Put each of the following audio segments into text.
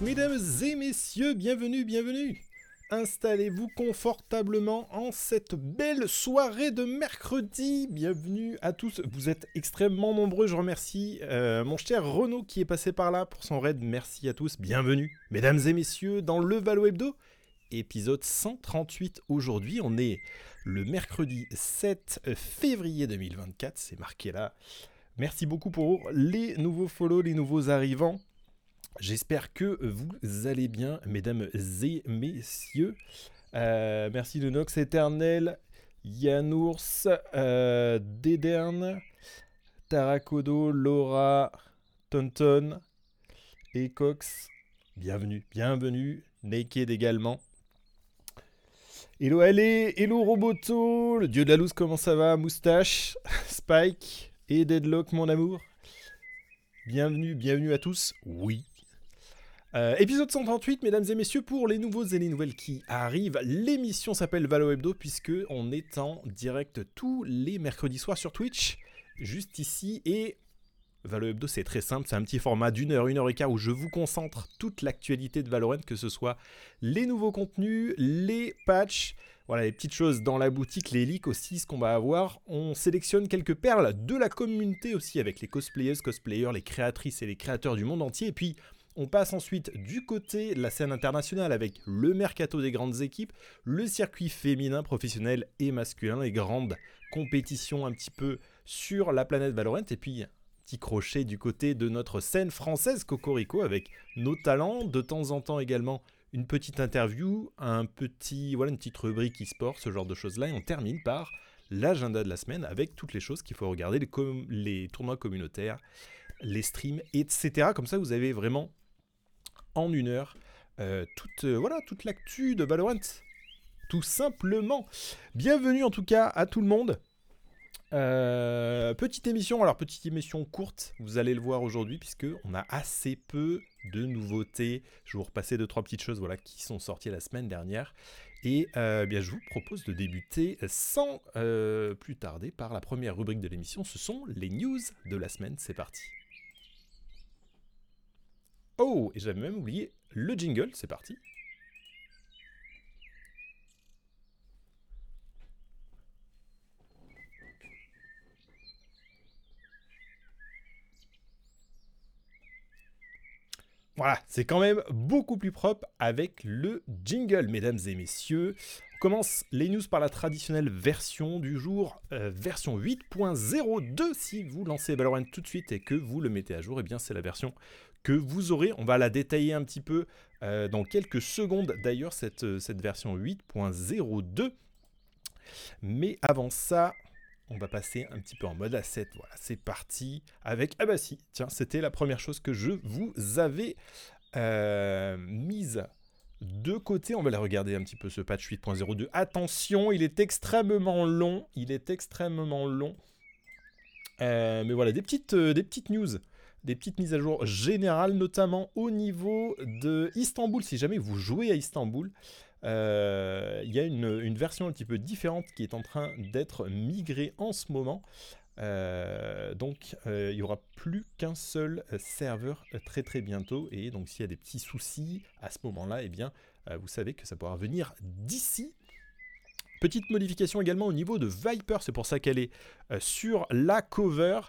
mesdames et messieurs, bienvenue, bienvenue. Installez-vous confortablement en cette belle soirée de mercredi. Bienvenue à tous. Vous êtes extrêmement nombreux. Je remercie euh, mon cher Renaud qui est passé par là pour son raid. Merci à tous. Bienvenue, mesdames et messieurs, dans le Valo Hebdo. Épisode 138 aujourd'hui. On est le mercredi 7 février 2024. C'est marqué là. Merci beaucoup pour les nouveaux follow, les nouveaux arrivants. J'espère que vous allez bien, mesdames et messieurs. Euh, merci de Nox Éternel, Yanours, euh, Déderne, Tarakodo, Laura, Tonton et Cox. Bienvenue, bienvenue. Naked également. Hello allez, hello Roboto, le dieu de la loose, comment ça va Moustache, Spike et Deadlock mon amour. Bienvenue, bienvenue à tous. Oui, euh, épisode 138, mesdames et messieurs, pour les nouveaux et les nouvelles qui arrivent. L'émission s'appelle Valo Hebdo puisque on est en direct tous les mercredis soirs sur Twitch, juste ici. Et Valo Hebdo, c'est très simple, c'est un petit format d'une heure, une heure et quart où je vous concentre toute l'actualité de Valorant, que ce soit les nouveaux contenus, les patchs, voilà, les petites choses dans la boutique, les leaks aussi, ce qu'on va avoir. On sélectionne quelques perles de la communauté aussi avec les cosplayers, cosplayers, les créatrices et les créateurs du monde entier. Et puis, on passe ensuite du côté de la scène internationale avec le mercato des grandes équipes, le circuit féminin, professionnel et masculin, les grandes compétitions un petit peu sur la planète Valorant, et puis petit crochet du côté de notre scène française Cocorico avec nos talents, de temps en temps également une petite interview, un petit voilà une petite rubrique e-sport, ce genre de choses là, et on termine par l'agenda de la semaine avec toutes les choses qu'il faut regarder, les tournois communautaires, les streams, etc. Comme ça, vous avez vraiment en une heure euh, toute, euh, voilà, toute l'actu de Valorant. Tout simplement. Bienvenue en tout cas à tout le monde. Euh, petite émission, alors petite émission courte, vous allez le voir aujourd'hui puisque on a assez peu de nouveautés. Je vais vous repasser deux trois petites choses voilà qui sont sorties la semaine dernière et bien je vous propose de débuter sans plus tarder par la première rubrique de l'émission. Ce sont les news de la semaine. C'est parti. Oh, et j'avais même oublié le jingle, c'est parti. Voilà, c'est quand même beaucoup plus propre avec le jingle, mesdames et messieurs. On commence les news par la traditionnelle version du jour, euh, version 8.02. Si vous lancez Valorant tout de suite et que vous le mettez à jour, eh bien c'est la version que vous aurez. On va la détailler un petit peu euh, dans quelques secondes d'ailleurs, cette, euh, cette version 8.02. Mais avant ça, on va passer un petit peu en mode asset. Voilà, c'est parti avec... Ah bah si, tiens, c'était la première chose que je vous avais euh, mise de côté. On va la regarder un petit peu ce patch 8.02. Attention, il est extrêmement long. Il est extrêmement long. mais voilà, des petites, des petites news des petites mises à jour générales, notamment au niveau de Istanbul. Si jamais vous jouez à Istanbul, euh, il y a une, version un petit peu différente qui est en train d'être migrée en ce moment. Euh, donc euh, il n'y aura plus qu'un seul serveur très très bientôt et donc s'il y a des petits soucis à ce moment-là, eh bien vous savez que ça pourra venir d'ici Petite modification également au niveau de Viper, c'est pour ça qu'elle est euh, sur la cover.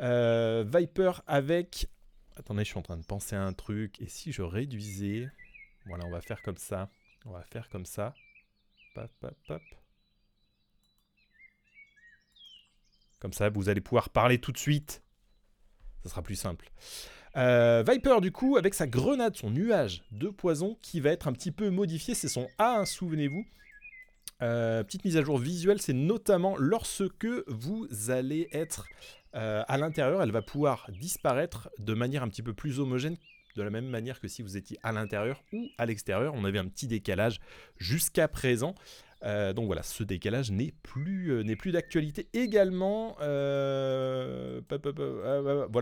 Euh, Viper avec... Attendez, je suis en train de penser à un truc. Et si je réduisais... Voilà, on va faire comme ça. On va faire comme ça. Comme ça, vous allez pouvoir parler tout de suite. Ça sera plus simple. Euh, Viper, du coup, avec sa grenade, son nuage de poison, qui va être un petit peu modifié. C'est son A, hein, souvenez-vous. Euh, petite mise à jour visuelle, c'est notamment lorsque vous allez être euh, à l'intérieur, elle va pouvoir disparaître de manière un petit peu plus homogène, de la même manière que si vous étiez à l'intérieur ou à l'extérieur. On avait un petit décalage jusqu'à présent. Euh, donc voilà, ce décalage n'est plus, n'est plus d'actualité. Également, voilà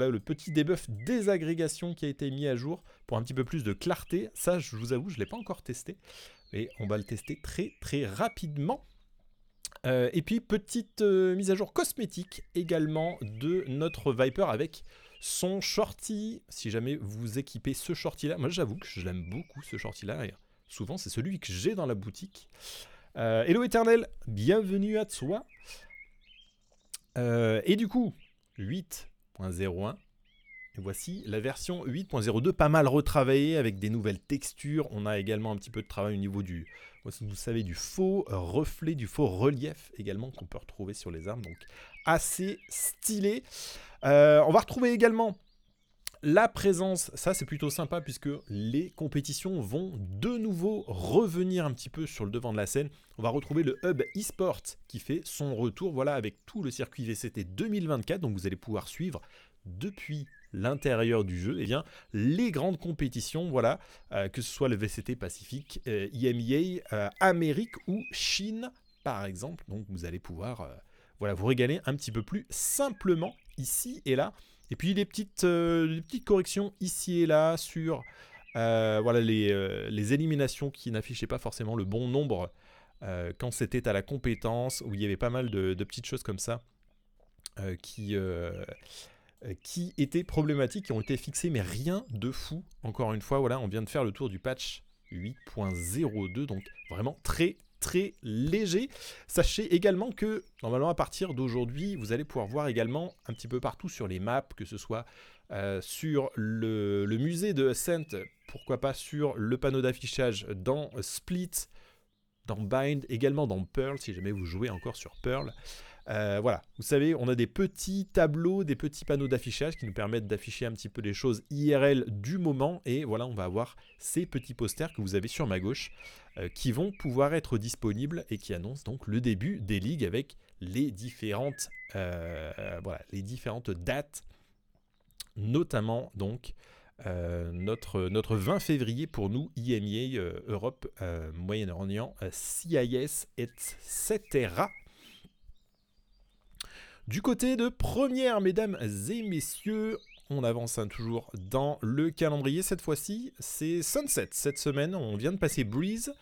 le petit debuff désagrégation qui a été mis à jour pour un petit peu plus de clarté. Ça, je vous avoue, je ne l'ai pas encore testé et on va le tester très très rapidement. Euh, et puis petite euh, mise à jour cosmétique également de notre Viper avec son shorty. Si jamais vous équipez ce shorty là, moi j'avoue que je l'aime beaucoup ce shorty là. souvent c'est celui que j'ai dans la boutique. Euh, hello éternel, bienvenue à toi. Euh, et du coup, 8.01. Et voici la version 8.02, pas mal retravaillée avec des nouvelles textures. On a également un petit peu de travail au niveau du, vous savez, du faux reflet, du faux relief également qu'on peut retrouver sur les armes. Donc assez stylé. Euh, on va retrouver également la présence, ça c'est plutôt sympa puisque les compétitions vont de nouveau revenir un petit peu sur le devant de la scène. On va retrouver le hub eSport qui fait son retour, voilà, avec tout le circuit VCT 2024. Donc vous allez pouvoir suivre depuis l'intérieur du jeu, eh bien, les grandes compétitions, voilà, euh, que ce soit le VCT Pacifique, euh, IMEA, euh, Amérique ou Chine, par exemple. Donc vous allez pouvoir voilà, vous régaler un petit peu plus simplement ici et là. Et puis les petites, petites corrections ici et là sur voilà, les, les, éliminations qui n'affichaient pas forcément le bon nombre quand c'était à la compétence, où il y avait pas mal de, petites choses comme ça qui euh, qui étaient problématiques, qui ont été fixées, mais rien de fou. Encore une fois, voilà, on vient de faire le tour du patch 8.02, donc vraiment très très léger. Sachez également que normalement à partir d'aujourd'hui, vous allez pouvoir voir également un petit peu partout sur les maps, que ce soit euh, sur le, musée de Ascent, pourquoi pas sur le panneau d'affichage dans Split, dans Bind, également dans Pearl, si jamais vous jouez encore sur Pearl. Euh, voilà, vous savez, on a des petits tableaux, des petits panneaux d'affichage qui nous permettent d'afficher un petit peu les choses IRL du moment. Et voilà, on va avoir ces petits posters que vous avez sur ma gauche qui vont pouvoir être disponibles et qui annoncent donc le début des ligues avec les différentes, euh, voilà, les différentes dates, notamment donc notre, notre 20 février pour nous, IMEA, Europe, Moyen-Orient, CIS, etc. Du côté de première, mesdames et messieurs, on avance hein, toujours dans le calendrier. Cette fois-ci, c'est Sunset. Cette semaine, on vient de passer Breeze.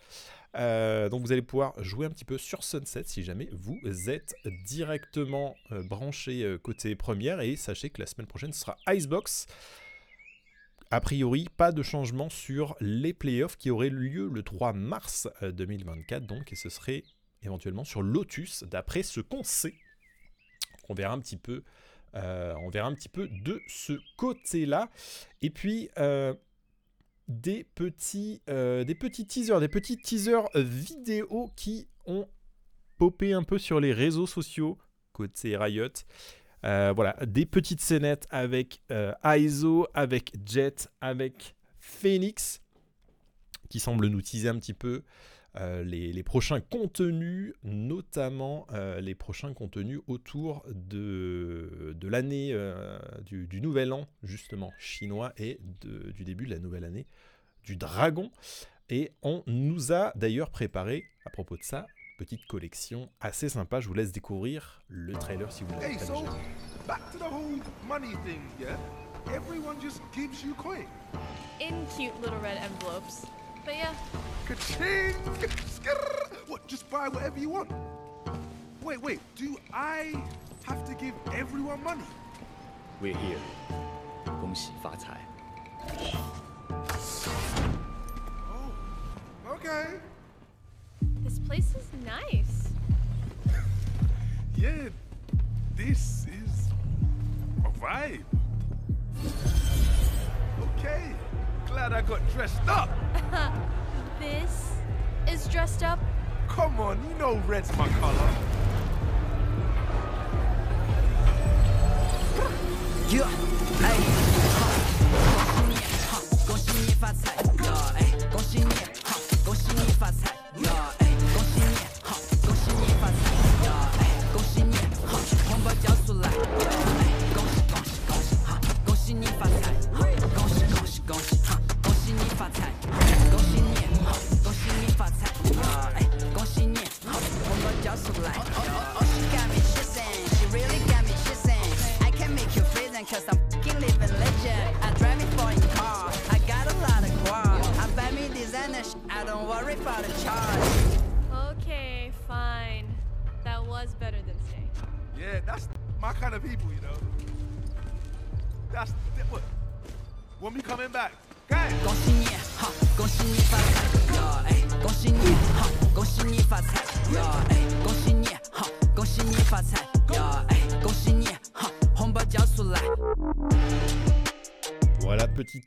Euh, donc vous allez pouvoir jouer un petit peu sur Sunset si jamais vous êtes directement euh, branché euh, côté première. Et sachez que la semaine prochaine ce sera Icebox. A priori, pas de changement sur les playoffs qui auraient lieu le 3 mars 2024. Donc, et ce serait éventuellement sur Lotus, d'après ce qu'on sait on verra un petit peu, euh, on verra un petit peu de ce côté-là. Et puis euh, des petits, euh, des petits teasers, des petits teasers vidéo qui ont popé un peu sur les réseaux sociaux côté Riot. voilà, des petites scénettes avec Aizo, avec Jet, avec Phoenix, qui semblent nous teaser un petit peu euh, les, prochains contenus, notamment euh, les prochains contenus autour de, de l'année euh, du, nouvel an, justement, chinois, et du début de la nouvelle année du dragon. Et on nous a d'ailleurs préparé, à propos de ça, petite collection assez sympa. Je vous laisse découvrir le trailer si vous l'avez hey, so, Back to the whole money thing, yeah? Everyone just gives you coin. In cute little red envelopes. But yeah. Ka-ching! What, just buy whatever you want? Wait, wait, do I have to give everyone money? We're here. 恭喜发财. Oh, okay. This place is nice. yeah, this is a vibe. Okay, glad I got dressed up. this is dressed up? Come on, you know red's my color. Yeah, hey. 恭喜你发财，哎，恭喜你，恭喜你发财，哎，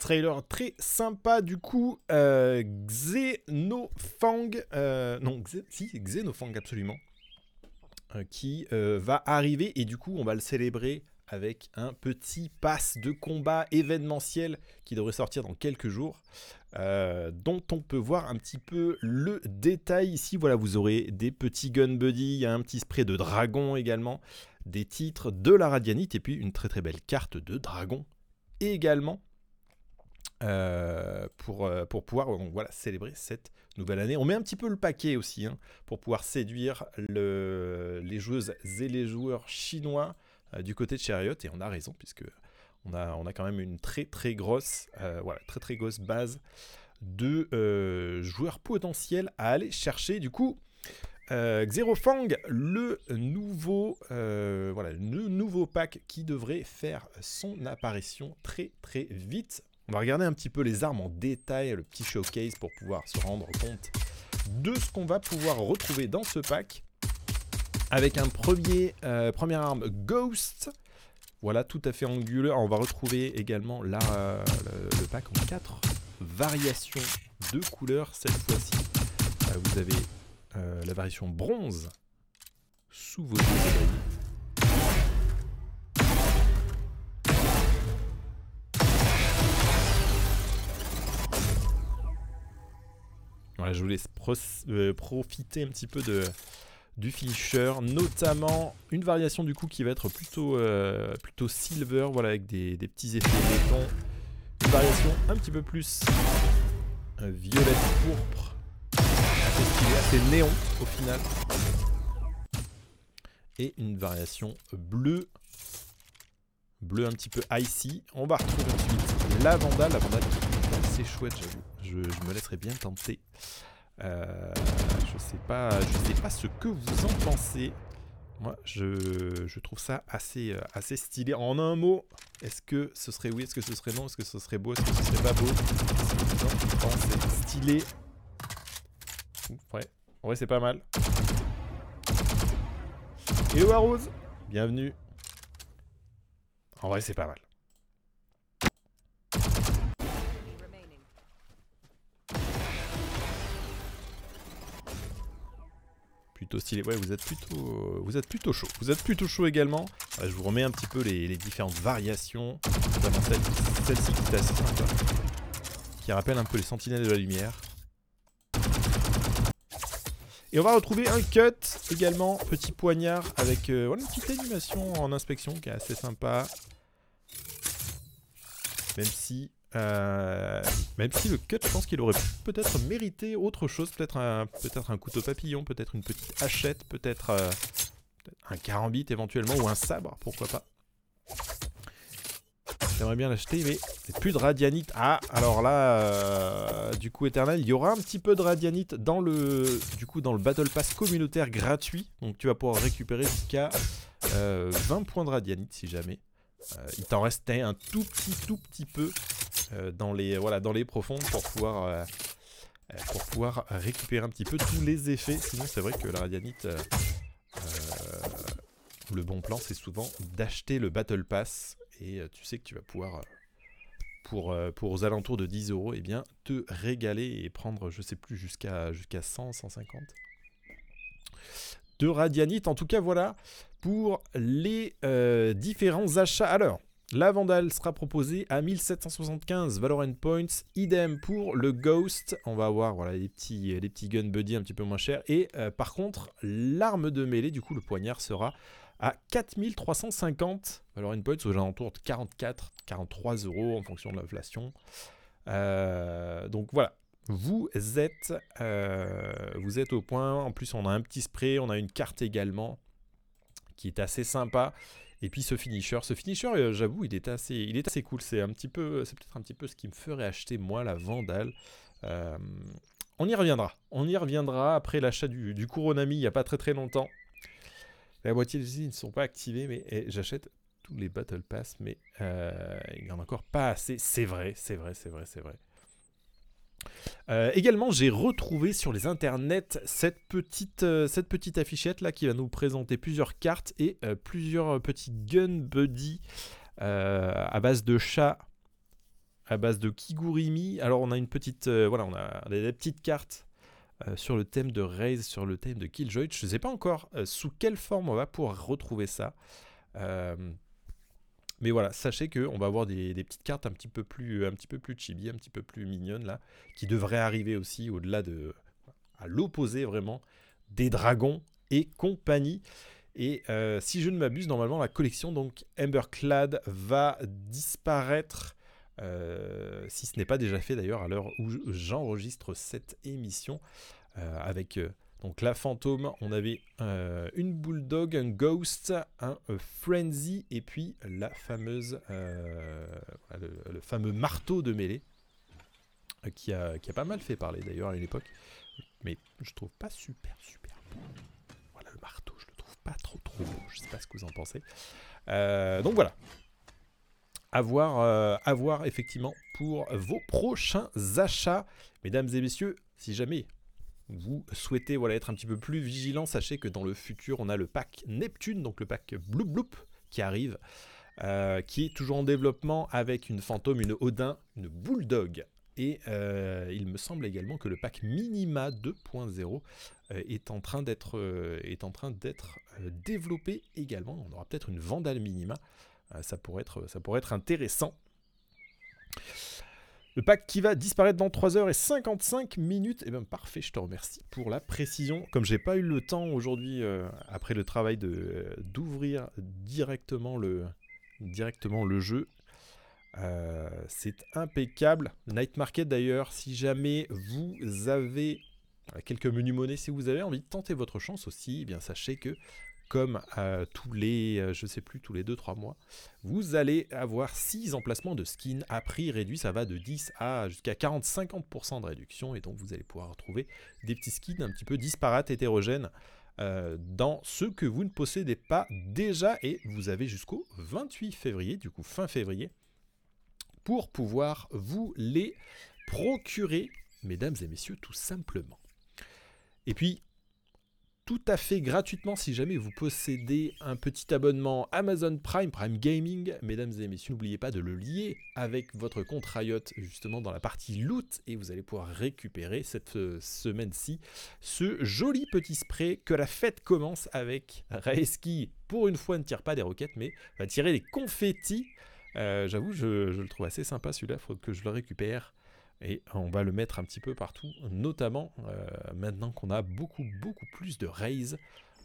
Trailer très sympa du coup. Euh, Xenofang, euh, non, si, Xenofang absolument, euh, qui euh, va arriver et du coup on va le célébrer avec un petit pass de combat événementiel qui devrait sortir dans quelques jours, dont on peut voir un petit peu le détail ici. Voilà, vous aurez des petits gun buddy, un petit spray de dragon également, des titres, de la radianite et puis une très très belle carte de dragon également euh, pour, euh, pour pouvoir donc, voilà, célébrer cette nouvelle année. On met un petit peu le paquet aussi hein, pour pouvoir séduire le- les joueuses et les joueurs chinois euh, du côté de Chariot. Et on a raison, puisque on a, on a quand même une très très grosse, euh, voilà, très très grosse base de euh, joueurs potentiels à aller chercher. Du coup, euh, Xerofang, le nouveau, euh, voilà, le nouveau pack qui devrait faire son apparition très très vite. On va regarder un petit peu les armes en détail, le petit showcase pour pouvoir se rendre compte de ce qu'on va pouvoir retrouver dans ce pack. Avec un premier, euh, première arme Ghost. Voilà, tout à fait anguleux. On va retrouver également euh, le, pack en 4 variations de couleurs cette fois-ci. Euh, vous avez la variation bronze sous vos yeux. Je vous laisse euh, profiter un petit peu de, du finisher, notamment une variation du coup qui va être plutôt, euh, plutôt silver, voilà, avec des, des petits effets béton. Une variation un petit peu plus euh, violette pourpre, assez assez néon au final. Et une variation bleu, bleu un petit peu icy. On va retrouver ensuite la Vandale, la Vandale qui chouette, j'avoue. Je, me laisserai bien tenter. Euh, je sais pas, je sais pas ce que vous en pensez. Moi, je, je trouve ça assez, euh, assez stylé. En un mot, est-ce que ce serait oui, est-ce que ce serait non, est-ce que ce serait beau, est-ce que ce serait pas beau? Pensez? Stylé. Ouais, vrai, c'est pas mal. Hello Arose, bienvenue. En vrai, c'est pas mal. Stylé. Ouais, vous êtes plutôt, chaud. Vous êtes plutôt chaud également. Euh, je vous remets un petit peu les, différentes variations. Notamment celle- celle-ci qui est assez sympa. Qui rappelle un peu les sentinelles de la lumière. Et on va retrouver un cut également, petit poignard avec euh, une petite animation en inspection qui est assez sympa. Même si, euh, même si le cut, je pense qu'il aurait peut-être mérité autre chose, peut-être un, peut-être un couteau papillon, peut-être une petite hachette, peut-être euh, un carambit éventuellement ou un sabre, pourquoi pas. J'aimerais bien l'acheter, mais plus de radianite. Ah, alors là, euh, du coup, éternel, il y aura un petit peu de radianite dans le, du coup, dans le Battle Pass communautaire gratuit. Donc, tu vas pouvoir récupérer jusqu'à euh, 20 points de radianite si jamais. Il t'en restait un tout petit, tout petit peu dans les, voilà, dans les profondes pour pouvoir, euh, euh, pour pouvoir récupérer un petit peu tous les effets. Sinon, c'est vrai que la radianite, euh, euh, le bon plan, c'est souvent d'acheter le Battle Pass et euh, tu sais que tu vas pouvoir, euh, pour, euh, pour aux alentours de 10 euros, eh bien, te régaler et prendre, je sais plus, jusqu'à jusqu'à 100, 150 de radianite. En tout cas, voilà pour les euh, différents achats. Alors, la Vandale sera proposée à 1775 Valorant Points. Idem pour le Ghost. On va avoir voilà, les, petits, les petits gun buddy un petit peu moins chers. Et euh, par contre, l'arme de mêlée, du coup, le poignard sera à 4350 Valorant Points, aux alentours de 44, 43 euros en fonction de l'inflation. Euh, donc voilà, vous êtes, euh, vous êtes au point. En plus, on a un petit spray, on a une carte également qui est assez sympa. Et puis ce finisher, ce finisher, euh, j'avoue, il est assez, il est assez cool. C'est un petit peu, c'est peut-être un petit peu ce qui me ferait acheter moi la Vandale. Euh, on y reviendra. On y reviendra après l'achat du, du Kuronami il n'y a pas très très longtemps. La moitié des usines ne sont pas activées, mais j'achète tous les Battle Pass, mais euh, il n'y en a encore pas assez. C'est vrai, c'est vrai, c'est vrai, c'est vrai. Euh, également, j'ai retrouvé sur les internets cette petite, euh, cette petite affichette là qui va nous présenter plusieurs cartes et euh, plusieurs petits gun buddy à base de chats, à base de kigurumi. Alors on a une petite, voilà, on a des petites cartes sur le thème de Raze, sur le thème de Killjoy. Je ne sais pas encore sous quelle forme on va pouvoir retrouver ça. Mais voilà, sachez qu'on va avoir des, petites cartes un petit peu plus, un petit peu plus chibi, un petit peu plus mignonnes là, qui devraient arriver aussi au-delà de, à l'opposé vraiment des dragons et compagnie. Et euh, si je ne m'abuse, normalement la collection donc Emberclad va disparaître, euh, si ce n'est pas déjà fait d'ailleurs à l'heure où j'enregistre cette émission, euh, avec donc la fantôme, on avait euh, une bulldog, un ghost, un euh, frenzy et puis la fameuse, euh, le, fameux marteau de mêlée qui a, pas mal fait parler d'ailleurs à une époque, mais je trouve pas super super beau. Voilà le marteau, je le trouve pas trop trop beau. Je sais pas ce que vous en pensez. donc voilà, à voir, à voir effectivement pour vos prochains achats, mesdames et messieurs. Si jamais vous souhaitez voilà, être un petit peu plus vigilant, sachez que dans le futur, on a le pack Neptune, donc le pack Bloop Bloop qui arrive, euh, qui est toujours en développement avec une fantôme, une Odin, une Bulldog. Et euh, il me semble également que le pack Minima 2.0 euh, est en train d'être en train d'être développé également. On aura peut-être une Vandal Minima. ça, pourrait être, ça pourrait être intéressant. Le pack qui va disparaître dans 3h55 minutes. Et eh bien parfait, je te remercie pour la précision. Comme j'ai pas eu le temps aujourd'hui, euh, après le travail, de d'ouvrir directement le, jeu, euh, c'est impeccable. Night Market d'ailleurs, si jamais vous avez quelques menus monnaie, si vous avez envie de tenter votre chance aussi, eh bien sachez que comme tous les, euh, je sais plus, tous les 2-3 mois, vous allez avoir 6 emplacements de skins à prix réduit. Ça va de 10 à jusqu'à 40-50% de réduction. Et donc vous allez pouvoir retrouver des petits skins un petit peu disparates, hétérogènes. Euh, dans ceux que vous ne possédez pas déjà et vous avez jusqu'au 28 février, du coup fin février, pour pouvoir vous les procurer, mesdames et messieurs, tout simplement. Et puis, tout à fait gratuitement si jamais vous possédez un petit abonnement Amazon Prime, Prime Gaming. Mesdames et messieurs, n'oubliez pas de le lier avec votre compte Riot justement dans la partie loot et vous allez pouvoir récupérer cette euh, semaine-ci ce joli petit spray que la fête commence avec. Reski, pour une fois, ne tire pas des roquettes mais va tirer des confettis. Euh, j'avoue, je, le trouve assez sympa celui-là, il faut que je le récupère. Et on va le mettre un petit peu partout, notamment euh, maintenant qu'on a beaucoup, beaucoup plus de raise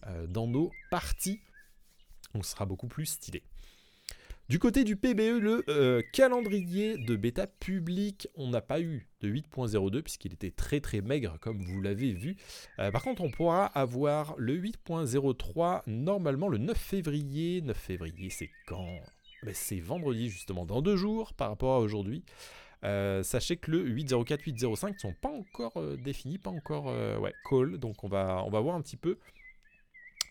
euh, dans nos parties. On sera beaucoup plus stylé. Du côté du PBE, le euh, calendrier de bêta public, on n'a pas eu de 8.02 puisqu'il était très très maigre comme vous l'avez vu. par contre, on pourra avoir le 8.03 normalement le 9 février. 9 février, c'est quand? Ben, C'est vendredi justement, dans deux jours par rapport à aujourd'hui. Euh, sachez que le 804, 805 ne sont pas encore euh, définis, pas encore euh, ouais, call. Donc on va, on va voir un petit peu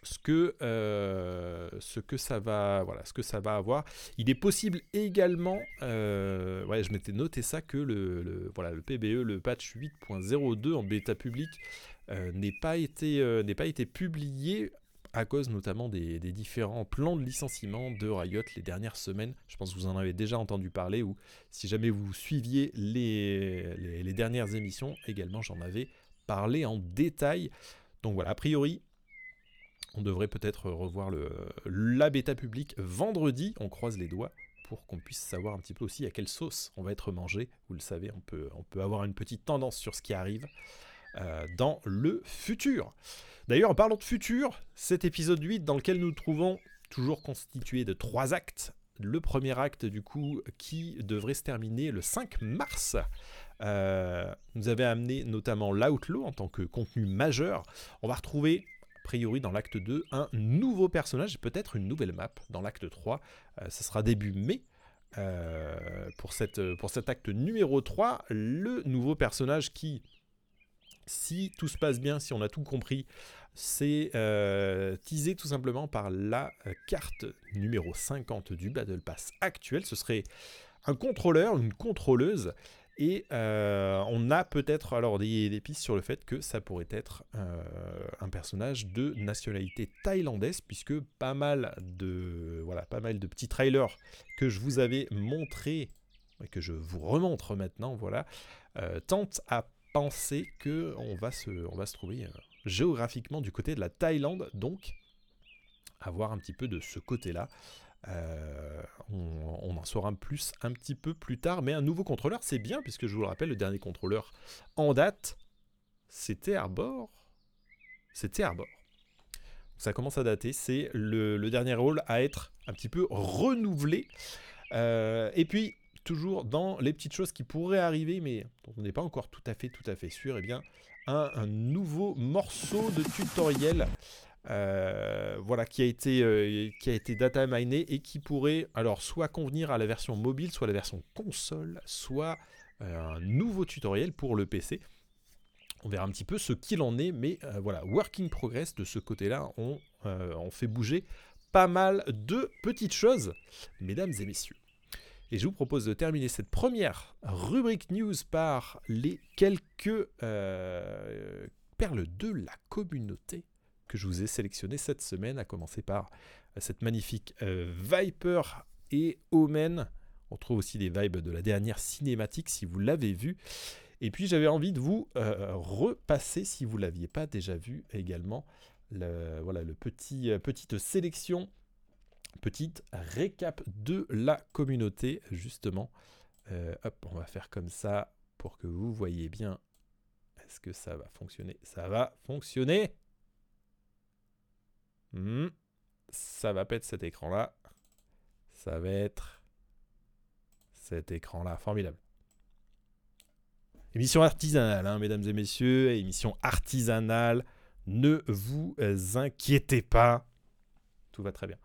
ce que, ce que ça va voilà ce que ça va avoir il est possible également ouais je m'étais noté ça que le, voilà le PBE le patch 8.02 en bêta public n'est pas n'est pas été publié à cause notamment des, différents plans de licenciement de Riot les dernières semaines. Je pense que vous en avez déjà entendu parler, ou si jamais vous suiviez les, dernières émissions, également j'en avais parlé en détail. Donc voilà, a priori, on devrait peut-être revoir la bêta publique vendredi, on croise les doigts pour qu'on puisse savoir un petit peu aussi à quelle sauce on va être mangé. Vous le savez, on peut avoir une petite tendance sur ce qui arrive euh, dans le futur. D'ailleurs, en parlant de futur, cet épisode 8 dans lequel nous nous trouvons, toujours constitué de trois actes. Le premier acte, du coup, qui devrait se terminer le 5 mars, euh, nous avait amené notamment l'Outlaw en tant que contenu majeur. On va retrouver a priori dans l'acte 2 un nouveau personnage et peut-être une nouvelle map dans l'acte 3. Euh, sera début mai. Euh, pour, cette, pour cet acte numéro 3, le nouveau personnage qui Si tout se passe bien, si on a tout compris, c'est euh, teasé tout simplement par la euh, carte numéro 50 du Battle Pass actuel. Ce serait un contrôleur, une contrôleuse. Et euh, on a peut-être alors des, des pistes sur le fait que ça pourrait être un personnage de nationalité thaïlandaise, puisque pas mal de petits trailers que je vous avais montrés et que je vous remontre maintenant, voilà, à penser que on va se, on va se trouver euh, géographiquement du côté de la Thaïlande, donc à voir un petit peu de ce côté-là. Euh, on, en saura plus un petit peu plus tard, mais un nouveau contrôleur, c'est bien, puisque je vous le rappelle, le dernier contrôleur en date, c'était Arbor. C'était Arbor. Ça commence à dater, c'est le, le dernier rôle à être un petit peu renouvelé. Euh, et puis, toujours dans les petites choses qui pourraient arriver, mais dont on n'est pas encore tout à fait, sûr, eh bien, un, nouveau morceau de tutoriel euh, voilà, qui a été, euh, qui a été data miné et qui pourrait alors soit convenir à la version mobile, soit la version console, soit euh, un nouveau tutoriel pour le PC. On verra un petit peu ce qu'il en est, mais voilà, working progress de ce côté-là, on fait bouger pas mal de petites choses, mesdames et messieurs. Et je vous propose de terminer cette première rubrique news par les quelques euh, perles de la communauté que je vous ai sélectionnées cette semaine, à commencer par euh, cette magnifique euh, Viper et Omen. On trouve aussi les vibes de la dernière cinématique si vous l'avez vu. Et puis j'avais envie de vous repasser, si vous ne l'aviez pas déjà vu également, le, voilà, le petit, petite sélection, petite récap de la communauté, justement. Euh, hop, on va faire comme ça pour que vous voyez bien. Est-ce que ça va fonctionner Ça va fonctionner Hmm. Ça va pas être cet écran-là. Ça va être cet écran-là. Formidable. Émission artisanale, hein, mesdames et messieurs. Émission artisanale. Ne vous inquiétez pas. Tout va très bien.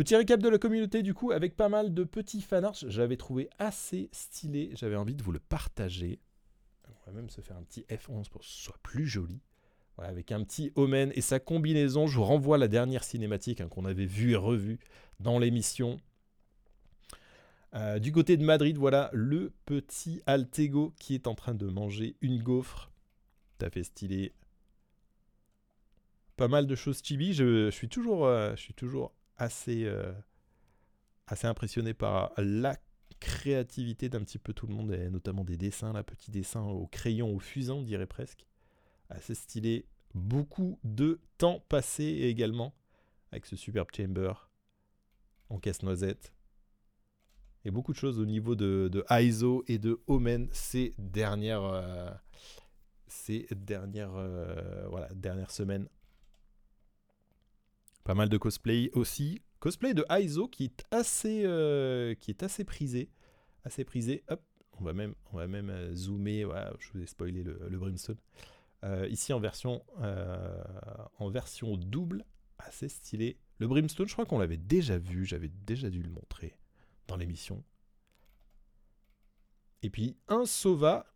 Petit récap de la communauté, du coup, avec pas mal de petits fanarts. J'avais trouvé assez stylé. J'avais envie de vous le partager. On va même se faire un petit F11 pour que ce soit plus joli. Avec un petit Omen et sa combinaison. Je vous renvoie à la dernière cinématique hein, qu'on avait vue et revue dans l'émission. Euh, du côté de Madrid, voilà le petit Altego qui est en train de manger une gaufre. Tout à fait stylé. Pas mal de choses chibi. Je, suis toujours, euh, je suis toujours assez, euh, assez impressionné par la créativité d'un petit peu tout le monde, et notamment des dessins, là, petits dessins au crayon, au fusain, on dirait presque. Assez stylé. Beaucoup de temps passé également avec ce superbe chamber en casse-noisette. Et beaucoup de choses au niveau de, de ISO et de Omen ces dernières, euh, ces dernières, euh, voilà, dernières semaines. Pas mal de cosplay aussi. Cosplay de ISO qui est assez, euh, qui est assez prisé. Assez prisé. Hop, on va même, on va même euh, zoomer. Voilà, je vous ai spoilé le, Brimstone. Euh, ici en version, en version double, assez stylé. Le Brimstone, je crois qu'on l'avait déjà vu. J'avais déjà dû le montrer dans l'émission. Et puis un Sova.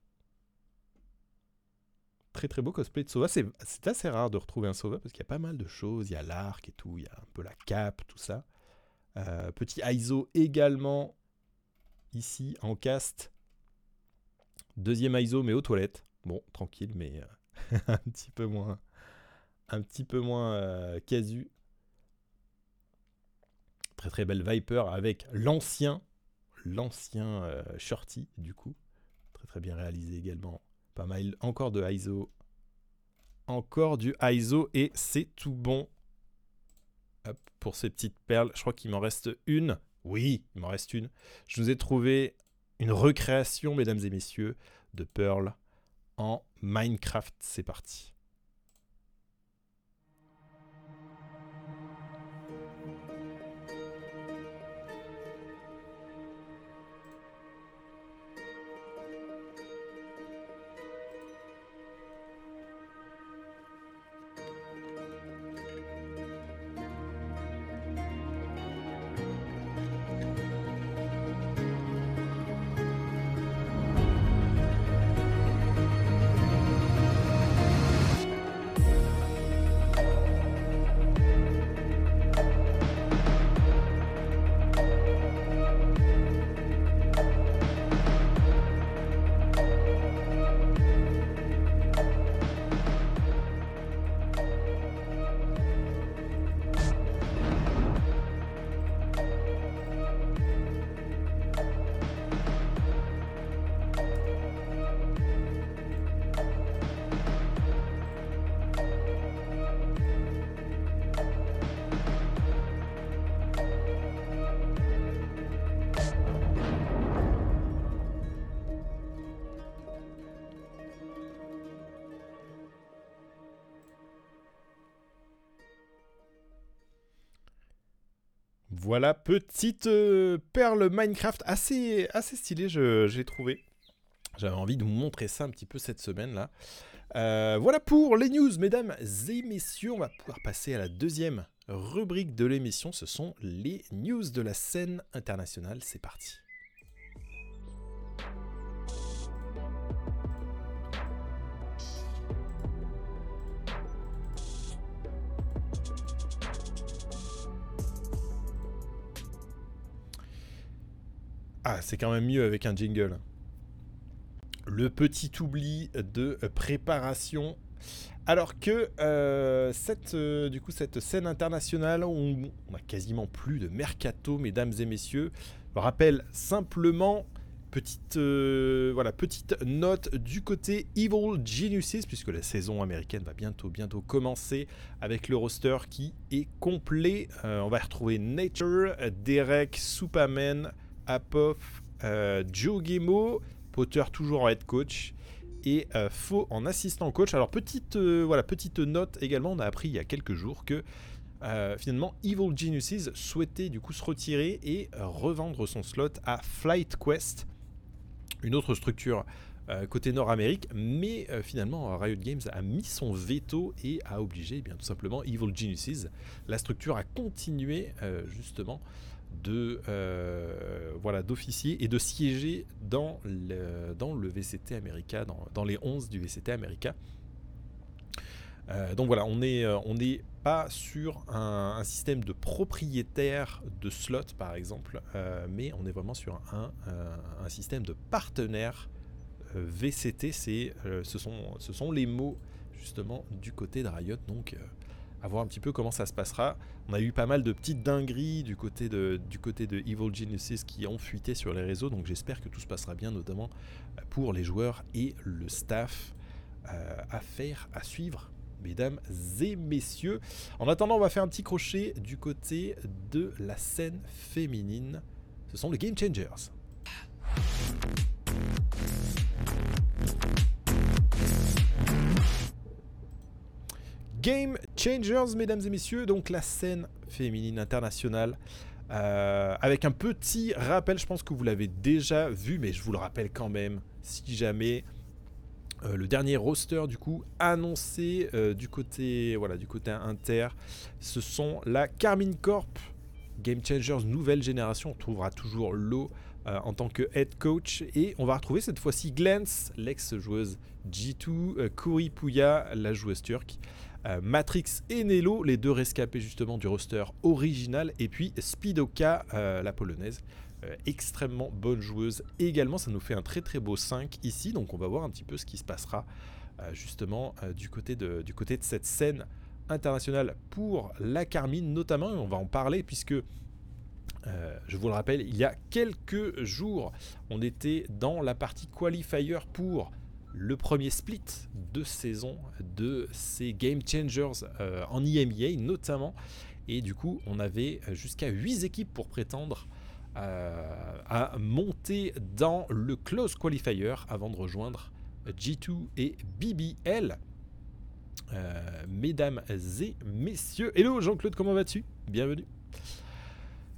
Très très beau cosplay de Sova. C'est assez rare de retrouver un Sova parce qu'il y a pas mal de choses. Il y a l'arc et tout. Il y a un peu la cape, tout ça. Euh, petit ISO également. Ici en cast. Deuxième ISO mais aux toilettes. Bon, tranquille, mais euh, un petit peu moins. Un petit peu moins euh, casu. Très très belle Viper avec l'ancien, l'ancien Shorty du coup. Très très bien réalisé également. Pas mal encore de ISO. Encore du ISO et c'est tout bon. Pour ces petites perles, je crois qu'il m'en reste une. Oui, il m'en reste une. Je vous ai trouvé une recréation, mesdames et messieurs, de Pearl en Minecraft. C'est parti. Voilà, petite euh, perle Minecraft assez, assez stylée, j'ai trouvé. J'avais envie de vous montrer ça un petit peu cette semaine-là. Euh, voilà pour les news, mesdames et messieurs. On va pouvoir passer à la deuxième rubrique de l'émission. Ce sont les news de la scène internationale. C'est parti. Ah, c'est quand même mieux avec un jingle. Le petit oubli de préparation. Alors que euh, cette, euh, du coup, cette scène internationale, on a quasiment plus de mercato, mesdames et messieurs. Rappelle simplement petite, euh, voilà, petite note du côté Evil Geniuses, puisque la saison américaine va bientôt, bientôt commencer avec le roster qui est complet. on va retrouver Nature, Derek, Superman, Apof, Joe Gemo, Potter toujours en head coach et euh, Faux en assistant coach. Alors petite, euh, petite note également, on a appris il y a quelques jours que euh, finalement Evil Geniuses souhaitait du coup se retirer et revendre son slot à Flight Quest, une autre structure côté Nord-Amérique, mais finalement Riot Games a mis son veto et a obligé eh bien tout simplement Evil Geniuses, la structure, à continuer justement de euh, voilà d'officier et de siéger dans le, dans le VCT America, dans, les 11 du VCT America. Euh, donc voilà, on n'est euh, on pas sur un, système de propriétaire de slot par exemple, mais on est vraiment sur un, un système de partenaire VCT. C'est, ce, sont, ce sont les mots justement du côté de Riot. Donc à voir un petit peu comment ça se passera. On a eu pas mal de petites dingueries du côté de, du côté de Evil Geniuses qui ont fuité sur les réseaux, donc j'espère que tout se passera bien, notamment euh, pour les joueurs et le staff. Euh, à faire, à suivre, mesdames et messieurs. En attendant, on va faire un petit crochet du côté de la scène féminine. Ce sont les Game Changers. Game Changers, mesdames et messieurs, donc la scène féminine internationale. Euh, avec un petit rappel, je pense que vous l'avez déjà vu, mais je vous le rappelle quand même, si jamais euh, le dernier roster du coup annoncé euh, du côté voilà du côté Inter, ce sont la Carmine Corp Game Changers nouvelle génération. On trouvera toujours l'eau en tant que head coach et on va retrouver cette fois-ci Glance, l'ex-joueuse G2, Kuri Puya, la joueuse turque. Euh, Matrix et Nelo, les deux rescapés justement du roster original, et puis Spidoka, euh, la polonaise, euh, extrêmement bonne joueuse également. Ça nous fait un très très beau 5 ici, donc on va voir un petit peu ce qui se passera justement du, côté de, du côté de cette scène internationale pour la Carmine notamment, on va en parler puisque je vous le rappelle, il y a quelques jours, on était dans la partie qualifier pour le premier split de saison de ces Game Changers euh, en EMEA notamment. Et du coup, on avait jusqu'à 8 équipes pour prétendre euh, à monter dans le Close Qualifier avant de rejoindre G2 et BBL. Euh, mesdames et messieurs, hello Jean-Claude, comment vas-tu? Bienvenue.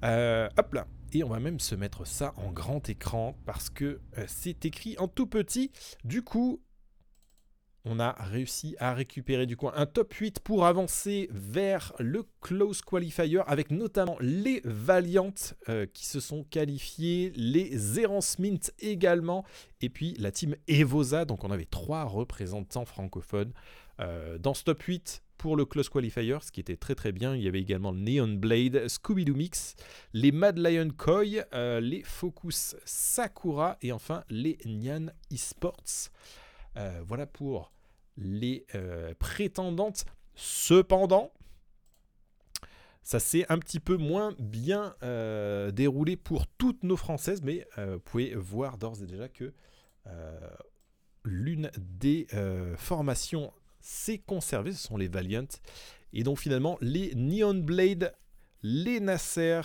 hop là, et on va même se mettre ça en grand écran parce que euh, c'est écrit en tout petit. Du coup, on a réussi à récupérer du coup un top 8 pour avancer vers le close qualifier avec notamment les Valiant euh, qui se sont qualifiés, les Errance Mint également et puis la team Evosa. Donc on avait trois représentants francophones euh, dans ce top 8 pour le Close Qualifier, ce qui était très très bien. Il y avait également Neon Blade, Scooby-Doo Mix, les Mad Lion Koi, euh, les Focus Sakura et enfin les Nyan Esports. Euh, voilà pour les euh, prétendantes. Cependant, ça s'est un petit peu moins bien déroulé pour toutes nos françaises, mais vous pouvez voir d'ores et déjà que l'une des formations c'est conservé, ce sont les Valiant. Et donc finalement, les Neon Blade, les Nasser,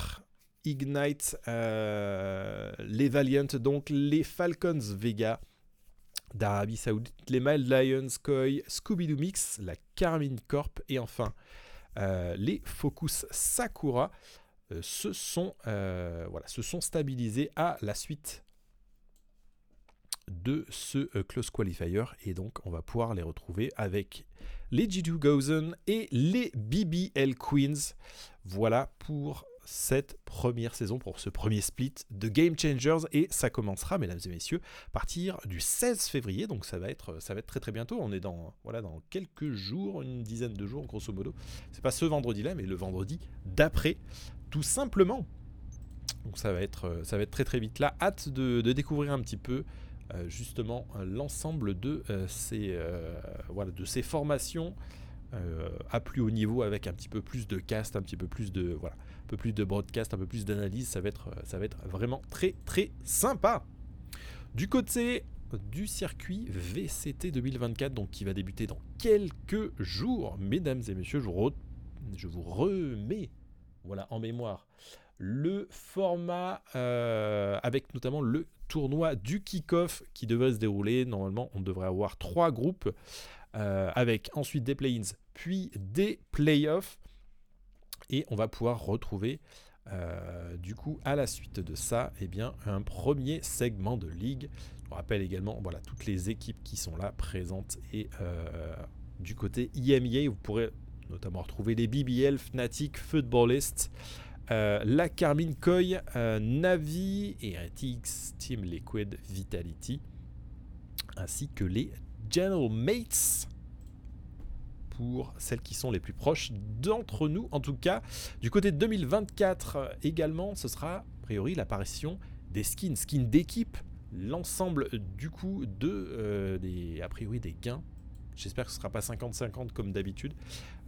Ignite, euh, les Valiant, donc les Falcons Vega d'Arabie Saoudite, les Mild Lions Koi, Scooby-Doo Mix, la Carmine Corp et enfin euh, les Focus Sakura. euh, se sont stabilisés à la suite de ce euh, close qualifier et donc on va pouvoir les retrouver avec les G2 Gozen et les BBL Queens. Voilà pour cette première saison, pour ce premier split de Game Changers et ça commencera, mesdames et messieurs, à partir du 16 février. Donc ça va être, ça va être très très bientôt. On est dans, voilà, dans quelques jours, une dizaine de jours grosso modo. C'est pas ce vendredi-là, mais le vendredi d'après, tout simplement. Donc ça va être, ça va être très très vite là. Hâte de, découvrir un petit peu justement euh, l'ensemble de, euh, ces, voilà, de ces formations à plus haut niveau avec un petit peu plus de cast, un petit peu plus de voilà, un peu plus de broadcast, un peu plus d'analyse, ça va être vraiment très très sympa. Du côté du circuit VCT 2024 donc qui va débuter dans quelques jours, mesdames et messieurs, je, je vous remets voilà en mémoire le format avec notamment le tournoi du kick-off qui devrait se dérouler. Normalement, on devrait avoir trois groupes euh, avec ensuite des play-ins, puis des play-offs. Et on va pouvoir retrouver, euh, du coup, à la suite de ça, eh bien, un premier segment de ligue. On rappelle également voilà, toutes les équipes qui sont là présentes. Et euh, du côté IMEA, vous pourrez notamment retrouver les BBL, Fnatic, Footballists. Euh, la Carmine Coy, euh, Navi, Heretics, Team Liquid, Vitality, ainsi que les General Mates pour celles qui sont les plus proches d'entre nous. En tout cas, du côté de 2024 euh, également, ce sera a priori l'apparition des skins, skins d'équipe, l'ensemble du coup de a priori des gains J'espère que ce ne sera pas 50-50 comme d'habitude.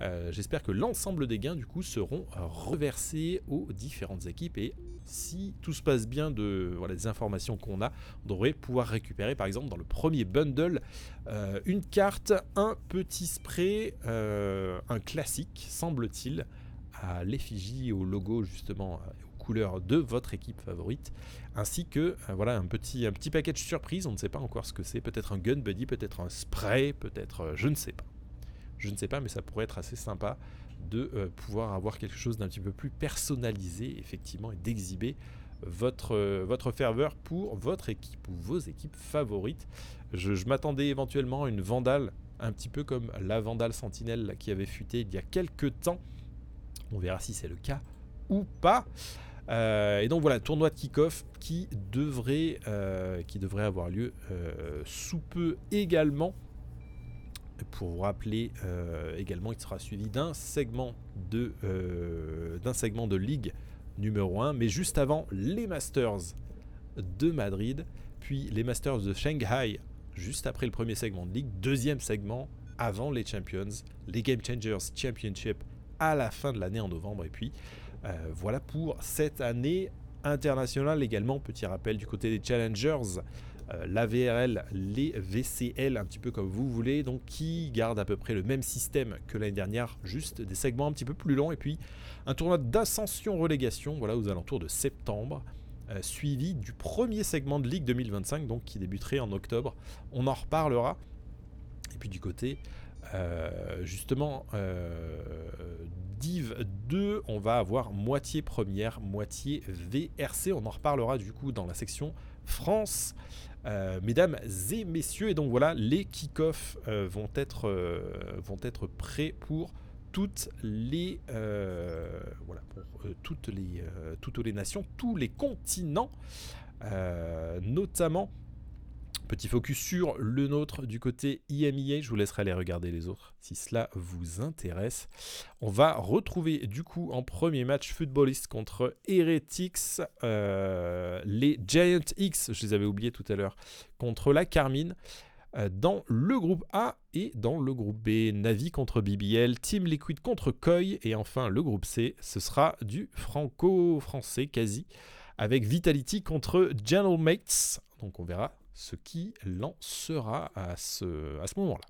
Euh, j'espère que l'ensemble des gains du coup seront reversés aux différentes équipes et si tout se passe bien de voilà, des informations qu'on a, on devrait pouvoir récupérer par exemple dans le premier bundle euh, une carte, un petit spray, euh, un classique semble-t-il à l'effigie, au logo justement, couleur de votre équipe favorite, ainsi que euh, voilà un petit, un petit package surprise, on ne sait pas encore ce que c'est, peut-être un gun buddy, peut-être un spray, peut-être euh, je ne sais pas. Je ne sais pas, mais ça pourrait être assez sympa de euh, pouvoir avoir quelque chose d'un petit peu plus personnalisé, effectivement, et d'exhiber votre, votre ferveur pour votre équipe ou vos équipes favorites. Je, je m'attendais éventuellement à une Vandale, un petit peu comme la Vandale Sentinelle qui avait fuité il y a quelques temps. On verra si c'est le cas ou pas. Euh, et donc voilà, tournoi de kick-off qui devrait, euh, qui devrait avoir lieu euh, sous peu également. Pour vous rappeler également, il sera suivi d'un segment de d'un segment de ligue numéro 1, mais juste avant les Masters de Madrid, puis les Masters de Shanghai, juste après le premier segment de ligue, deuxième segment avant les Champions, les Game Changers Championship à la fin de l'année en novembre, et puis euh, voilà pour cette année internationale également. Petit rappel du côté des Challengers. Euh, la VRL, les VCL, un petit peu comme vous voulez, donc qui gardent à peu près le même système que l'année dernière, juste des segments un petit peu plus longs, et puis un tournoi d'ascension-relégation, voilà, aux alentours de septembre, euh, suivi du premier segment de Ligue 2025, donc qui débuterait en octobre. On en reparlera. Et puis du côté euh, justement, euh, Div 2, on va avoir moitié première, moitié VRC. On en reparlera du coup dans la section France. Euh, mesdames et messieurs, et donc voilà, les kick-offs vont, être, vont être prêts pour toutes les, voilà, pour, toutes, les, toutes les nations, tous les continents, notamment Petit focus sur le nôtre du côté IMEA. Je vous laisserai aller regarder les autres si cela vous intéresse. On va retrouver du coup en premier match footballiste contre Heretics, euh, les Giant X, je les avais oubliés tout à l'heure, contre la Carmine. Euh, dans le groupe A et dans le groupe B, Navi contre BBL, Team Liquid contre Koi et enfin le groupe C, ce sera du franco-français quasi avec Vitality contre General Mates. Donc on verra ce qui lancera à ce, à ce moment-là.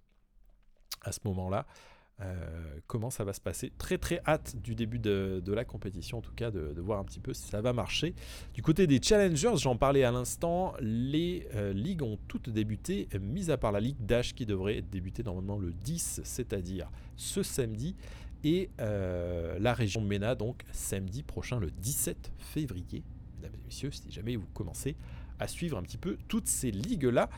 À ce moment-là, euh, comment ça va se passer? Très très hâte du début de, la compétition, en tout cas de, voir un petit peu si ça va marcher. Du côté des challengers, j'en parlais à l'instant, les euh, ligues ont toutes débuté, mis à part la ligue Dash qui devrait débuter normalement le 10, c'est-à-dire ce samedi, et euh, la région MENA, donc samedi prochain, le 17 février. Mesdames et messieurs, si jamais vous commencez à suivre un petit peu toutes ces ligues-là.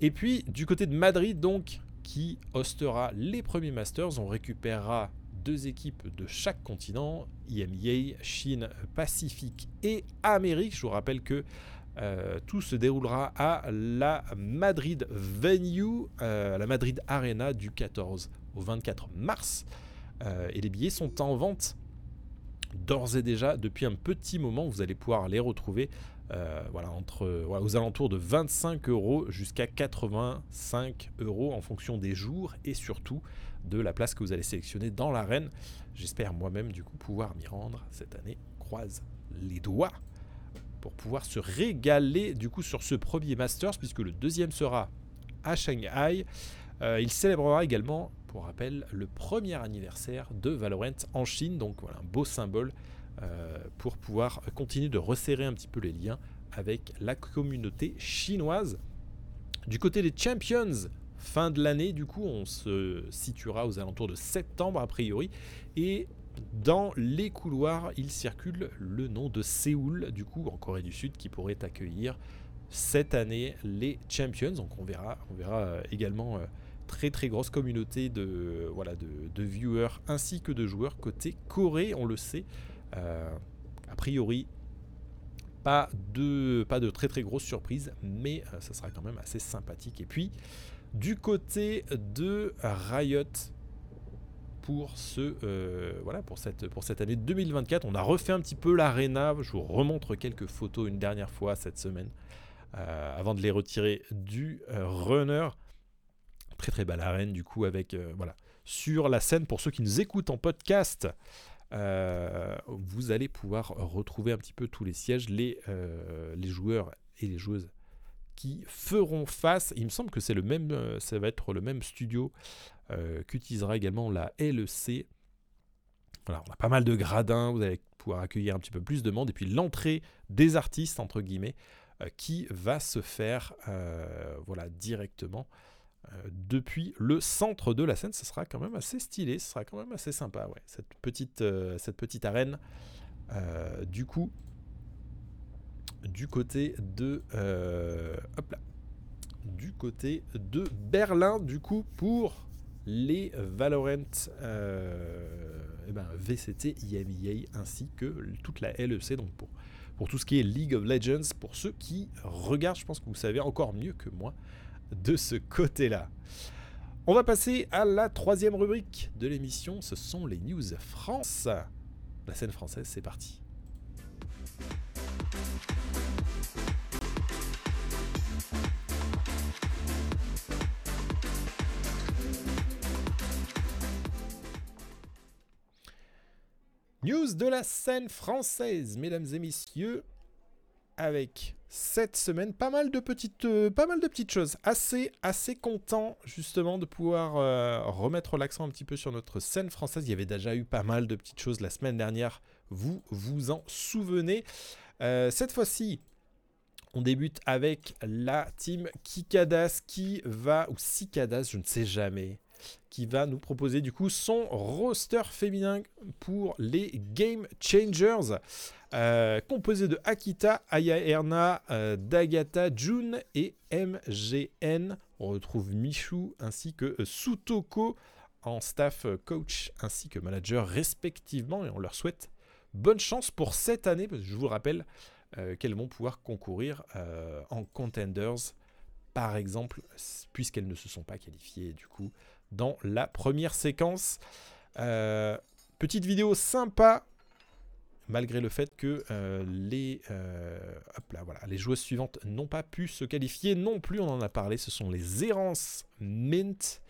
Et puis du côté de Madrid, donc qui hostera les premiers Masters. On récupérera deux équipes de chaque continent, IMEA, Chine, Pacifique et Amérique. Je vous rappelle que euh, tout se déroulera à la Madrid Venue, euh, la Madrid Arena du 14 au 24 mars. Euh, et les billets sont en vente d'ores et déjà depuis un petit moment. Vous allez pouvoir les retrouver euh, voilà, entre, aux alentours de 25 euros jusqu'à 85 euros en fonction des jours et surtout de la place que vous allez sélectionner dans l'arène. J'espère moi-même du coup pouvoir m'y rendre cette année. Croise les doigts pour pouvoir se régaler du coup sur ce premier Masters puisque le deuxième sera à Shanghai. Euh, il célébrera également, pour rappel, le premier anniversaire de Valorant en Chine. Donc voilà, un beau symbole pour pouvoir continuer de resserrer un petit peu les liens avec la communauté chinoise. Du côté des Champions, fin de l'année, du coup, on se situera aux alentours de septembre a priori. Et dans les couloirs, il circule le nom de Séoul, du coup, en Corée du Sud, qui pourrait accueillir cette année les Champions. Donc on verra, on verra euh, également euh, très très grosse communauté de, voilà, de, de, viewers ainsi que de joueurs côté Corée, on le sait. Euh, a priori, pas de, très très grosses surprises, mais euh, ça sera quand même assez sympathique. Et puis, du côté de Riot, pour euh, cette année 2024 on a refait un petit peu l'arena. Je vous remontre quelques photos une dernière fois cette semaine avant de les retirer du runner. Très très belle arène du coup avec voilà. Sur la scène pour ceux qui nous écoutent en podcast vous allez pouvoir retrouver un petit peu tous les sièges, les, euh, les joueurs et les joueuses qui feront face. Il me semble que c'est le même, euh, ça va être le même studio qu'utilisera également la LEC. Voilà, on a pas mal de gradins, vous allez pouvoir accueillir un petit peu plus de monde. Et puis l'entrée des artistes, entre guillemets, qui va se faire voilà, directement euh, depuis le centre de la scène. Ce sera quand même assez stylé, ce sera quand même assez sympa, ouais, cette petite, euh, cette petite arène. Euh, du coup, du côté de, hop là, du côté de Berlin, du coup, pour les Valorant eh ben, VCT, IMEA, ainsi que toute la LEC, donc pour, pour tout ce qui est League of Legends, pour ceux qui regardent, je pense que vous savez encore mieux que moi de ce côté-là. On va passer à la troisième rubrique de l'émission, ce sont les news France. La scène française, c'est parti. News de la scène française, mesdames et messieurs, avec cette semaine pas mal de petites, euh, pas mal de petites choses. Assez, assez content justement de pouvoir euh, remettre l'accent un petit peu sur notre scène française. Il y avait déjà eu pas mal de petites choses la semaine dernière. Vous vous en souvenez. Euh, cette fois-ci, on débute avec la team Kikadas qui va, ou Sikadas, je ne sais jamais, qui va nous proposer du coup son roster féminin pour les Game Changers. Euh, composé de Akita, Aya Erna, euh, Dagata, Jun et MGN. On retrouve Michu ainsi que euh, Sutoko en staff coach ainsi que manager respectivement et on leur souhaite bonne chance pour cette année parce que je vous rappelle qu'elles vont pouvoir concourir en contenders par exemple puisqu'elles ne se sont pas qualifiées du coup dans la première séquence. petite vidéo sympa malgré le fait que euh, les, euh, voilà, les joueuses suivantes n'ont pas pu se qualifier non plus, on en a parlé, ce sont les errances Mint.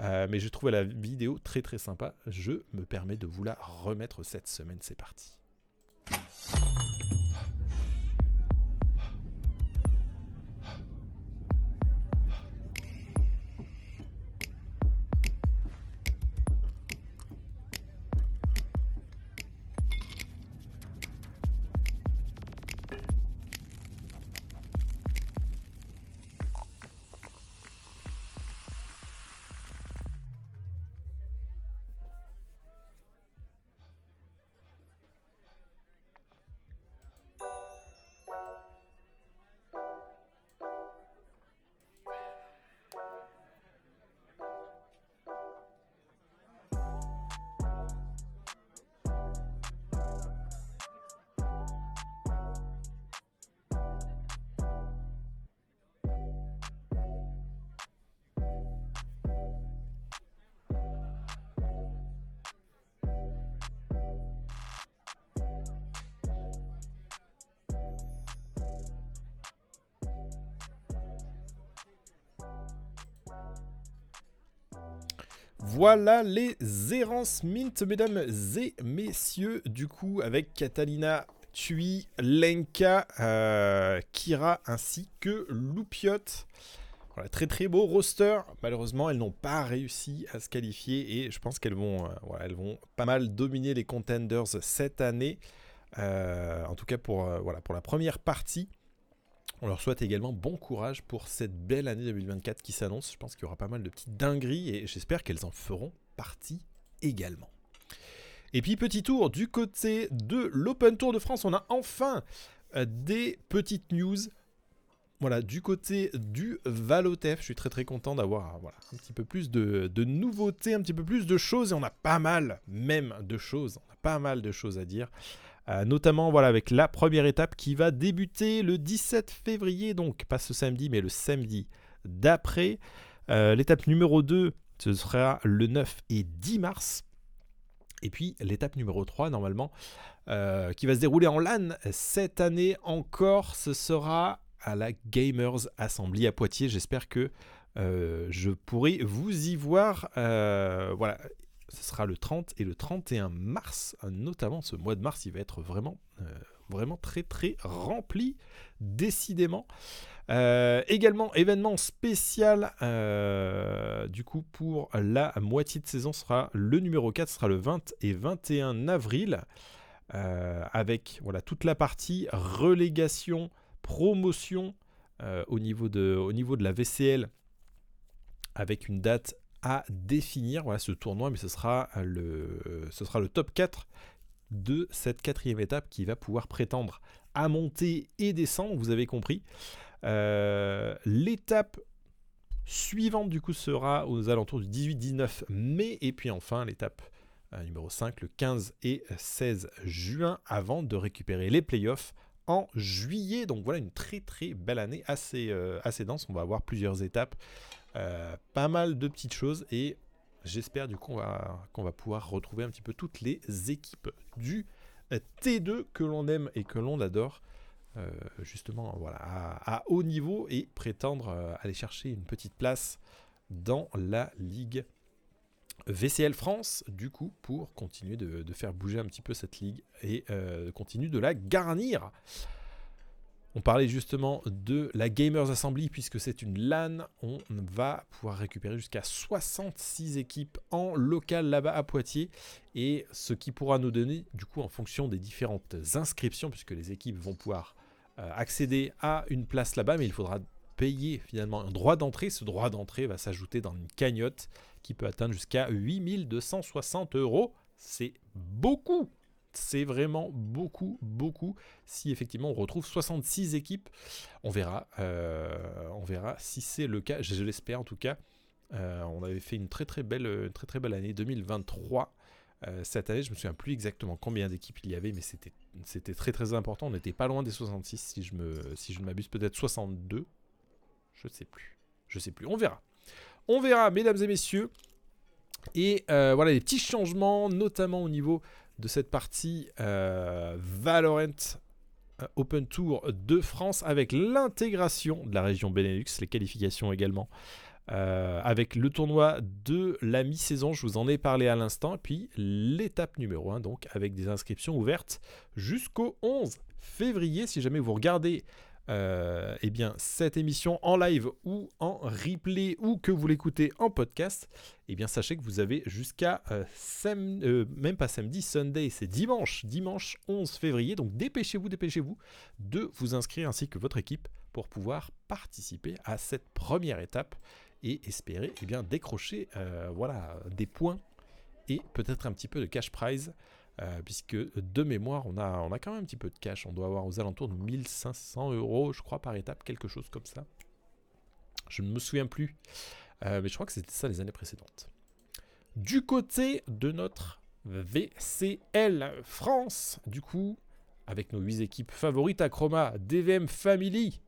Euh, mais je trouvais la vidéo très très sympa, je me permets de vous la remettre cette semaine, c'est parti. Voilà les errances Mint, mesdames et messieurs, du coup, avec Catalina, Tui, Lenka, euh, Kira ainsi que Loupiot. Voilà, très très beau roster. Malheureusement, elles n'ont pas réussi à se qualifier et je pense qu'elles vont, euh, voilà, elles vont pas mal dominer les contenders cette année. Euh, en tout cas pour, voilà, pour la première partie. On leur souhaite également bon courage pour cette belle année 2024 qui s'annonce. Je pense qu'il y aura pas mal de petites dingueries et j'espère qu'elles en feront partie également. Et puis petit tour du côté de l'Open Tour de France, on a enfin euh, des petites news. Voilà, du côté du Valotef, je suis très très content d'avoir voilà, un petit peu plus de, de nouveautés, un petit peu plus de choses, et on a pas mal même de choses, on a pas mal de choses à dire. Euh, notamment voilà, avec la première étape qui va débuter le 17 février, donc pas ce samedi, mais le samedi d'après. Euh, l'étape numéro 2, ce sera le 9 et 10 mars. Et puis l'étape numéro 3, normalement, euh, qui va se dérouler en LAN cette année encore, ce sera à la Gamers Assembly à Poitiers. J'espère que je pourrai vous y voir. Voilà, ce sera le 30 et le 31 mars, notamment ce mois de mars, il va être vraiment, euh, très très rempli, décidément. Euh, également, événement spécial, euh, du coup, pour la moitié de saison, sera le numéro 4, sera le 20 et 21 avril, avec voilà, toute la partie relégation, promotion au niveau de la VCL, avec une date à définir voilà, ce tournoi, mais ce sera, le, ce sera le top 4 de cette quatrième étape qui va pouvoir prétendre à monter et descendre, vous avez compris. Euh, L'étape suivante du coup sera aux alentours du 18-19 mai et puis enfin l'étape euh, numéro 5 le 15 et 16 juin avant de récupérer les playoffs en juillet. Donc voilà une très très belle année assez, euh, assez dense. On va avoir plusieurs étapes, euh, pas mal de petites choses et j'espère du coup qu'on va, pouvoir retrouver un petit peu toutes les équipes du euh, T2 que l'on aime et que l'on adore. euh, justement voilà, à, haut niveau et prétendre aller chercher une petite place dans la Ligue VCL France, du coup, pour continuer de, faire bouger un petit peu cette ligue et continuer de la garnir. On parlait justement de la Gamers Assembly, puisque c'est une LAN. On va pouvoir récupérer jusqu'à 66 équipes en local là-bas à Poitiers. Et ce qui pourra nous donner, du coup, en fonction des différentes inscriptions, puisque les équipes vont pouvoir euh, accéder à une place là-bas, mais il faudra payer finalement un droit d'entrée. Ce droit d'entrée va s'ajouter dans une cagnotte qui peut atteindre jusqu'à 8260 euros. C'est beaucoup. C'est vraiment beaucoup, beaucoup. Si effectivement on retrouve 66 équipes, on verra. euh, on verra si c'est le cas. Je, l'espère en tout cas. Euh, on avait fait une très très belle, très très belle année 2023. Euh, cette année, je me souviens plus exactement combien d'équipes il y avait, mais c'était c'était très très important. On n'était pas loin des 66 si je me si je ne m'abuse, peut-être 62. Je sais plus. Je sais plus. On verra. On verra, mesdames et messieurs. Et voilà les petits changements, notamment au niveau de cette partie euh, Valorant euh, Open Tour de France avec l'intégration de la région Benelux, les qualifications également. euh, avec le tournoi de la mi-saison, je vous en ai parlé à l'instant, puis l'étape numéro 1, donc avec des inscriptions ouvertes jusqu'au 11 février. Si jamais vous regardez euh, eh bien, cette émission en live ou en replay ou que vous l'écoutez en podcast, eh bien, sachez que vous avez jusqu'à euh, euh, même pas samedi, Sunday, c'est dimanche, dimanche 11 février. Donc dépêchez-vous, dépêchez-vous de vous inscrire ainsi que votre équipe pour pouvoir participer à cette première étape et espérer eh bien, décrocher euh, voilà, des points et peut-être un petit peu de cash prize. Euh, puisque de mémoire, on a, quand même un petit peu de cash. On doit avoir aux alentours de 1500 euros, je crois, par étape, quelque chose comme ça. Je ne me souviens plus, euh, mais je crois que c'était ça les années précédentes. Du côté de notre VCL France, du coup, avec nos 8 équipes favorites à Chroma, DVM Family,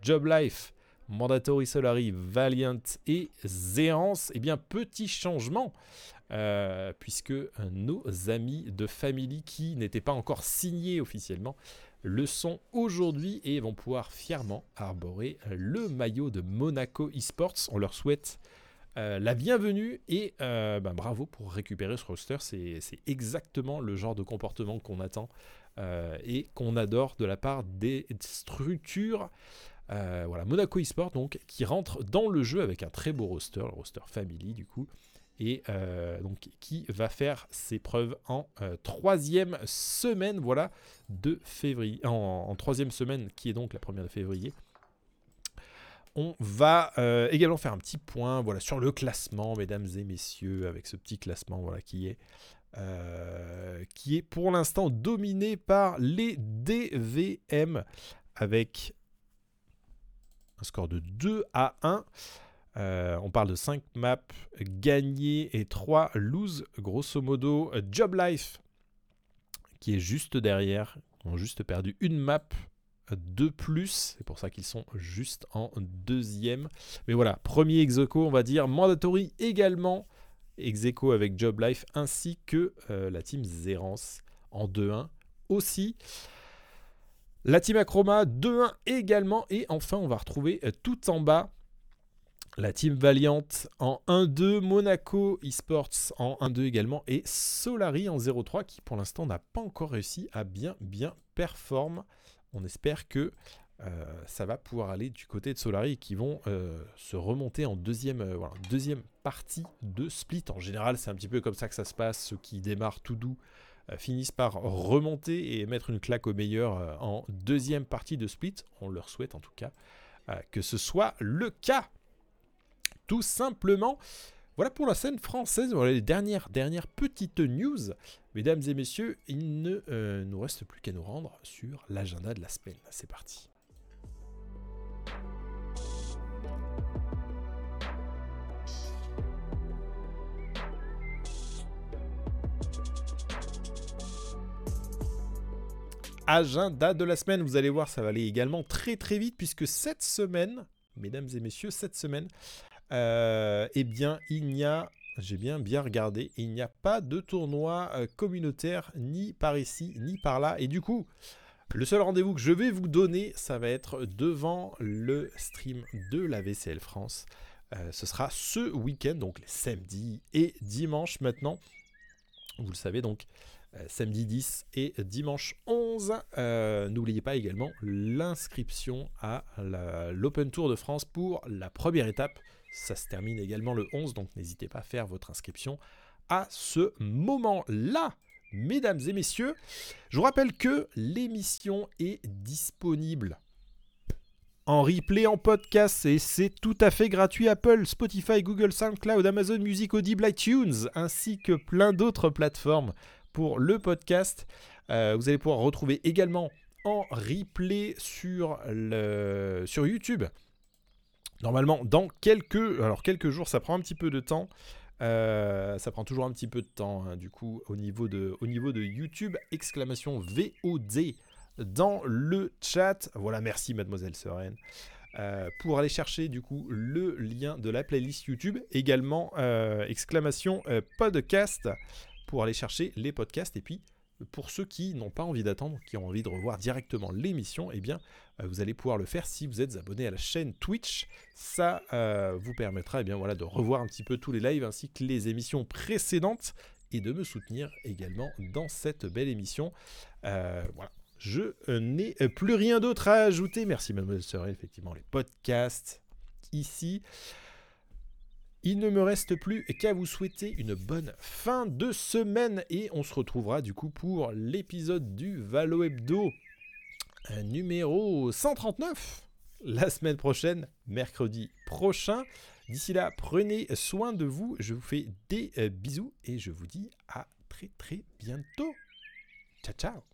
Job Life, Mandatory Solari, Valiant et Zéance, eh bien, petit changement. Euh, puisque nos amis de Family qui n'étaient pas encore signés officiellement le sont aujourd'hui et vont pouvoir fièrement arborer le maillot de Monaco Esports. On leur souhaite euh, la bienvenue et euh, ben, bravo pour récupérer ce roster. C'est exactement le genre de comportement qu'on attend et qu'on adore de la part des structures. Euh, voilà, Monaco eSport donc qui rentre dans le jeu avec un très beau roster, le roster Family du coup, et euh, donc qui va faire ses preuves en euh, troisième semaine, voilà, de février, en, en troisième semaine qui est donc la première de février. On va également faire un petit point voilà, sur le classement, mesdames et messieurs, avec ce petit classement voilà, qui, est, qui est pour l'instant dominé par les DVM avec un score de 2 à 1. Euh, on parle de 5 maps gagnées et 3 lose. Grosso modo, Job Life qui est juste derrière. Ont juste perdu une map de plus. C'est pour ça qu'ils sont juste en deuxième. Mais voilà, premier Execo, on va dire. Mandatory également. Execo avec Job Life ainsi que euh, la team Zerance en 2-1 aussi. La team Acroma 2-1 également. Et enfin, on va retrouver euh, tout en bas la team Valiant en 1-2, Monaco Esports en 1-2 également, et Solari en 0-3 qui pour l'instant n'a pas encore réussi à bien bien performer. On espère que euh, ça va pouvoir aller du côté de Solari qui vont euh, se remonter en deuxième, voilà, deuxième partie de split. En général, c'est un petit peu comme ça que ça se passe. Ceux qui démarrent tout doux finissent par remonter et mettre une claque au meilleur euh, en deuxième partie de split. On leur souhaite en tout cas euh, que ce soit le cas tout simplement. Voilà pour la scène française. Voilà les dernières, dernières petites news. Mesdames et messieurs, il ne euh, nous reste plus qu'à nous rendre sur l'agenda de la semaine. C'est parti. Agenda de la semaine, vous allez voir, ça va aller également très très vite puisque cette semaine, mesdames et messieurs, cette semaine, euh, eh bien, il n'y a, j'ai bien bien regardé, il n'y a pas de tournoi euh, communautaire ni par ici ni par là. Et du coup, le seul rendez-vous que je vais vous donner, ça va être devant le stream de la VCL France. Euh, ce sera ce week-end, donc les samedis et dimanche maintenant. Vous le savez donc, samedi 10 et dimanche 11. Euh, N'oubliez pas également l'inscription à l'Open Tour de France pour la première étape. Ça se termine également le 11, donc n'hésitez pas à faire votre inscription à ce moment-là. Mesdames et messieurs, je vous rappelle que l'émission est disponible en replay, en podcast, et c'est tout à fait gratuit. Apple, Spotify, Google, SoundCloud, Amazon Music, Audible, iTunes, ainsi que plein d'autres plateformes pour le podcast. Euh, vous allez pouvoir retrouver également en replay sur, YouTube. Normalement, dans quelques, jours, ça prend un petit peu de temps. Euh, ça prend toujours un petit peu de temps, hein, du coup, au niveau, de, YouTube. Exclamation VOD dans le chat. Voilà, merci, mademoiselle Sereine. Euh, pour aller chercher du coup le lien de la playlist YouTube, également exclamation podcast pour aller chercher les podcasts. Et puis pour ceux qui n'ont pas envie d'attendre, qui ont envie de revoir directement l'émission, eh bien euh, vous allez pouvoir le faire si vous êtes abonné à la chaîne Twitch. Ça euh, vous permettra eh bien, voilà, de revoir un petit peu tous les lives ainsi que les émissions précédentes et de me soutenir également dans cette belle émission. Euh, voilà. Je n'ai plus rien d'autre à ajouter. Merci mademoiselle Sorel, effectivement, les podcasts ici. Il ne me reste plus qu'à vous souhaiter une bonne fin de semaine et on se retrouvera du coup pour l'épisode du Valo Hebdo numéro 139 la semaine prochaine, mercredi prochain. D'ici là, prenez soin de vous. Je vous fais des euh, bisous et je vous dis à très très bientôt. Ciao ciao